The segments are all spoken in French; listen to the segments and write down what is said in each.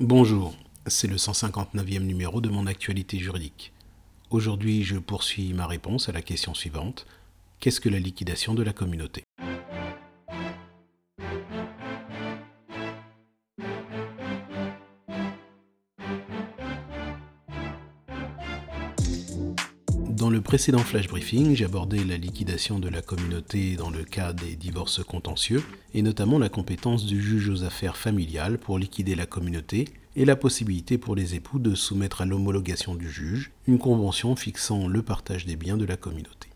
Bonjour, c'est le 159e numéro de mon actualité juridique. Aujourd'hui, je poursuis ma réponse à la question suivante. Qu'est-ce que la liquidation de la communauté? Dans le précédent flash briefing, j'abordais la liquidation de la communauté dans le cas des divorces contentieux, et notamment la compétence du juge aux affaires familiales pour liquider la communauté et la possibilité pour les époux de soumettre à l'homologation du juge une convention fixant le partage des biens de la communauté.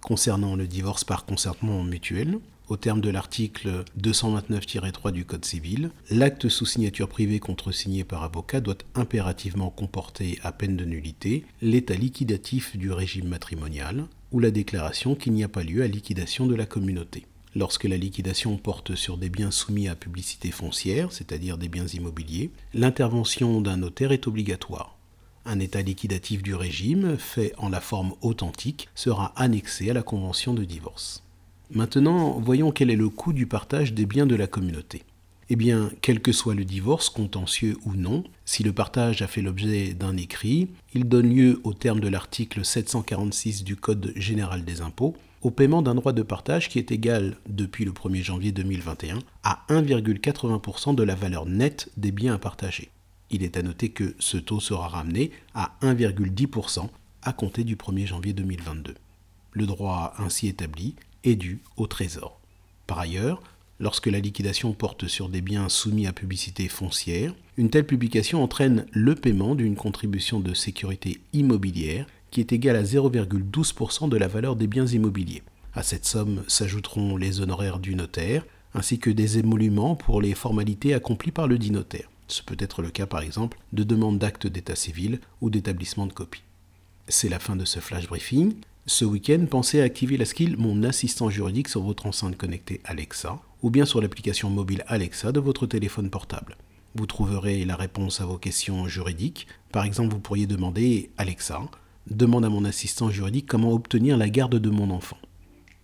Concernant le divorce par consentement mutuel, au terme de l'article 229-3 du Code civil, l'acte sous signature privée contresigné par avocat doit impérativement comporter, à peine de nullité, l'état liquidatif du régime matrimonial ou la déclaration qu'il n'y a pas lieu à liquidation de la communauté. Lorsque la liquidation porte sur des biens soumis à publicité foncière, c'est-à-dire des biens immobiliers, l'intervention d'un notaire est obligatoire. Un état liquidatif du régime, fait en la forme authentique, sera annexé à la convention de divorce. Maintenant, voyons quel est le coût du partage des biens de la communauté. Eh bien, quel que soit le divorce, contentieux ou non, si le partage a fait l'objet d'un écrit, il donne lieu, au terme de l'article 746 du Code général des impôts, au paiement d'un droit de partage qui est égal, depuis le 1er janvier 2021, à 1,80% de la valeur nette des biens à partager. Il est à noter que ce taux sera ramené à 1,10% à compter du 1er janvier 2022. Le droit ainsi établi est dû au Trésor. Par ailleurs, lorsque la liquidation porte sur des biens soumis à publicité foncière, une telle publication entraîne le paiement d'une contribution de sécurité immobilière qui est égale à 0,12% de la valeur des biens immobiliers. À cette somme s'ajouteront les honoraires du notaire, ainsi que des émoluments pour les formalités accomplies par le dit notaire. Ce peut être le cas par exemple de demande d'acte d'état civil ou d'établissement de copie. C'est la fin de ce flash briefing. Ce week-end, pensez à activer la skill Mon assistant juridique sur votre enceinte connectée Alexa ou bien sur l'application mobile Alexa de votre téléphone portable. Vous trouverez la réponse à vos questions juridiques. Par exemple, vous pourriez demander Alexa, demande à mon assistant juridique comment obtenir la garde de mon enfant.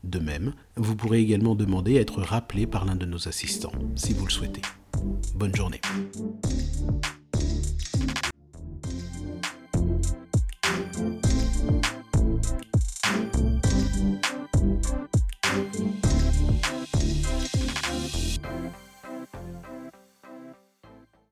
De même, vous pourrez également demander à être rappelé par l'un de nos assistants, si vous le souhaitez. Bonne journée.